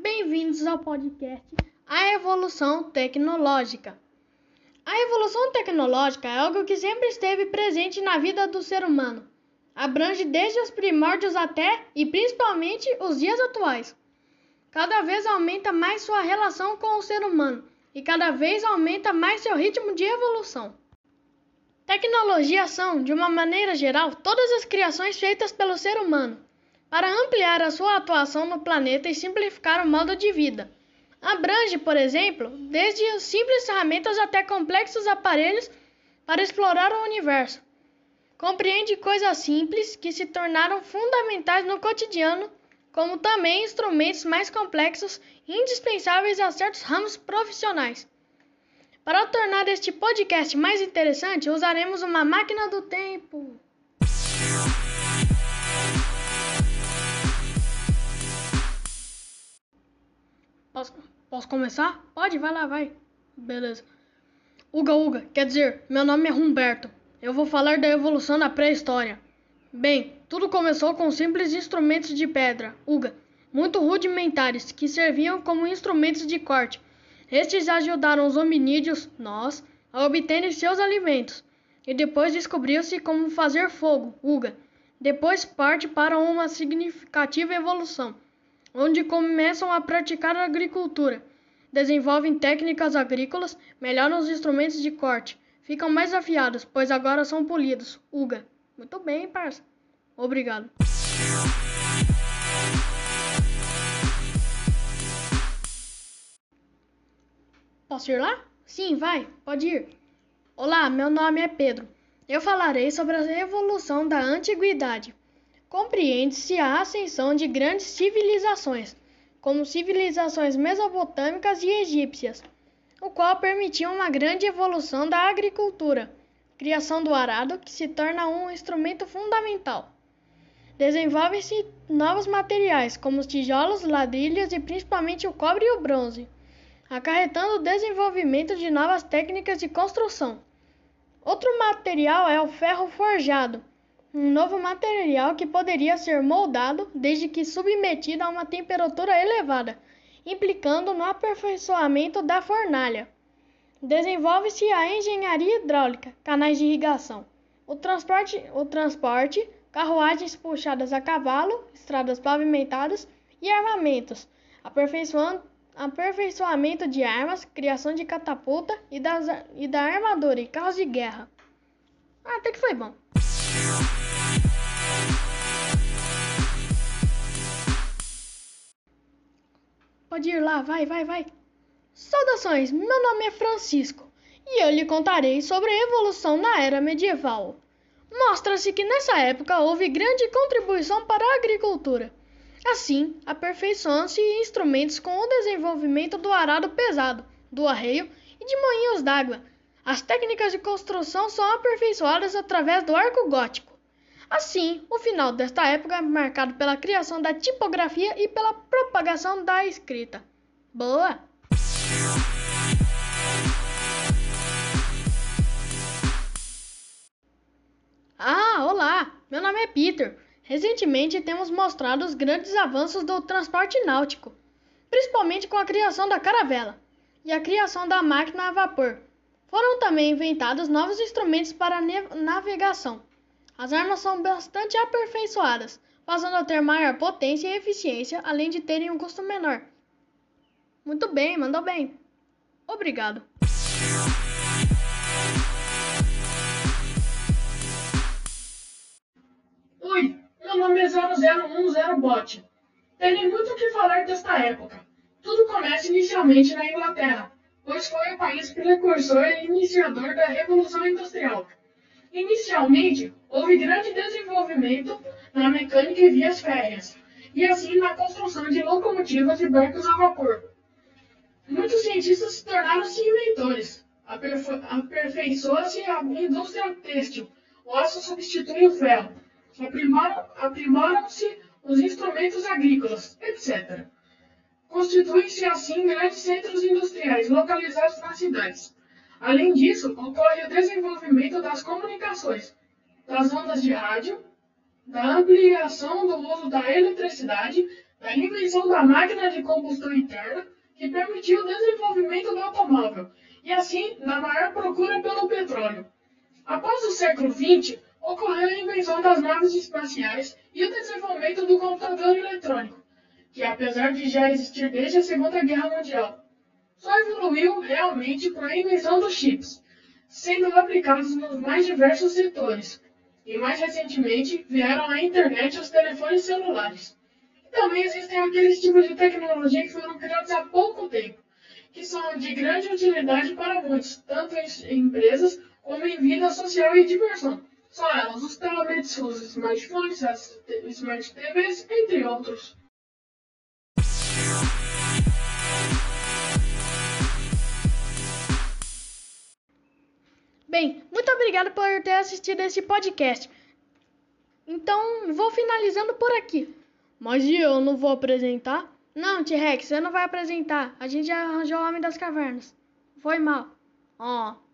Bem-vindos ao podcast A Evolução Tecnológica. A evolução tecnológica é algo que sempre esteve presente na vida do ser humano. Abrange desde os primórdios até e principalmente os dias atuais. Cada vez aumenta mais sua relação com o ser humano e cada vez aumenta mais seu ritmo de evolução. Tecnologia são, de uma maneira geral, todas as criações feitas pelo ser humano para ampliar a sua atuação no planeta e simplificar o modo de vida. Abrange, por exemplo, desde simples ferramentas até complexos aparelhos para explorar o universo. Compreende coisas simples que se tornaram fundamentais no cotidiano, como também instrumentos mais complexos indispensáveis a certos ramos profissionais. Para tornar este podcast mais interessante, usaremos uma máquina do tempo. Posso, começar? Pode, vai lá, vai. Beleza. Uga Uga, quer dizer, meu nome é Humberto. Eu vou falar da evolução da pré-história. Bem, tudo começou com simples instrumentos de pedra, Uga, muito rudimentares, que serviam como instrumentos de corte. Estes ajudaram os hominídeos, nós, a obterem seus alimentos. E depois descobriu-se como fazer fogo, Uga. Depois parte para uma significativa evolução onde começam a praticar agricultura. Desenvolvem técnicas agrícolas, melhoram os instrumentos de corte, ficam mais afiados, pois agora são polidos. Uga. Muito bem, parça. Obrigado. Posso ir lá? Sim, vai, pode ir. Olá, meu nome é Pedro. Eu falarei sobre a evolução da antiguidade compreende-se a ascensão de grandes civilizações, como civilizações mesopotâmicas e egípcias, o qual permitiu uma grande evolução da agricultura, criação do arado, que se torna um instrumento fundamental. Desenvolvem-se novos materiais, como os tijolos, ladrilhos e principalmente o cobre e o bronze, acarretando o desenvolvimento de novas técnicas de construção. Outro material é o ferro forjado, um novo material que poderia ser moldado desde que submetido a uma temperatura elevada, implicando no aperfeiçoamento da fornalha. Desenvolve-se a engenharia hidráulica, canais de irrigação, o transporte, o transporte, carruagens puxadas a cavalo, estradas pavimentadas e armamentos, aperfeiçoamento de armas, criação de catapulta e, das, e da armadura e carros de guerra. Ah, até que foi bom. Pode ir lá, vai, vai, vai. Saudações, meu nome é Francisco e eu lhe contarei sobre a evolução na era medieval. Mostra-se que nessa época houve grande contribuição para a agricultura. Assim, aperfeiçoam-se instrumentos com o desenvolvimento do arado pesado, do arreio e de moinhos d'água. As técnicas de construção são aperfeiçoadas através do arco gótico. Assim, o final desta época é marcado pela criação da tipografia e pela propagação da escrita. Boa! Ah, olá! Meu nome é Peter. Recentemente temos mostrado os grandes avanços do transporte náutico, principalmente com a criação da caravela e a criação da máquina a vapor. Foram também inventados novos instrumentos para navegação as armas são bastante aperfeiçoadas, passando a ter maior potência e eficiência, além de terem um custo menor. Muito bem, mandou bem. Obrigado. Oi, meu nome é 0010 Bot. Tenho muito o que falar desta época. Tudo começa inicialmente na Inglaterra, pois foi o país precursor e iniciador da Revolução Industrial. Inicialmente, houve grande desenvolvimento na mecânica e vias férreas, e assim na construção de locomotivas e barcos a vapor. Muitos cientistas se tornaram-se inventores. Aperfeiçoa-se a indústria têxtil. O aço substitui o ferro. Aprimoram-se os instrumentos agrícolas, etc. Constituem-se assim grandes centros industriais localizados nas cidades. Além disso, ocorre o desenvolvimento das comunicações, das ondas de rádio, da ampliação do uso da eletricidade, da invenção da máquina de combustão interna, que permitiu o desenvolvimento do automóvel e, assim, da maior procura pelo petróleo. Após o século XX, ocorreu a invenção das naves espaciais e o desenvolvimento do computador eletrônico, que apesar de já existir desde a Segunda Guerra Mundial, só evoluiu realmente com a invenção dos chips, sendo aplicados nos mais diversos setores. E mais recentemente vieram a internet os telefones celulares. E também existem aqueles tipos de tecnologia que foram criados há pouco tempo, que são de grande utilidade para muitos, tanto em empresas como em vida social e diversão. São elas os tablets, os smartphones, as smart TVs, entre outros. Bem, muito obrigado por ter assistido esse podcast. Então, vou finalizando por aqui. Mas e eu não vou apresentar? Não, T-Rex, você não vai apresentar. A gente já arranjou o Homem das Cavernas. Foi mal. Ó. Oh.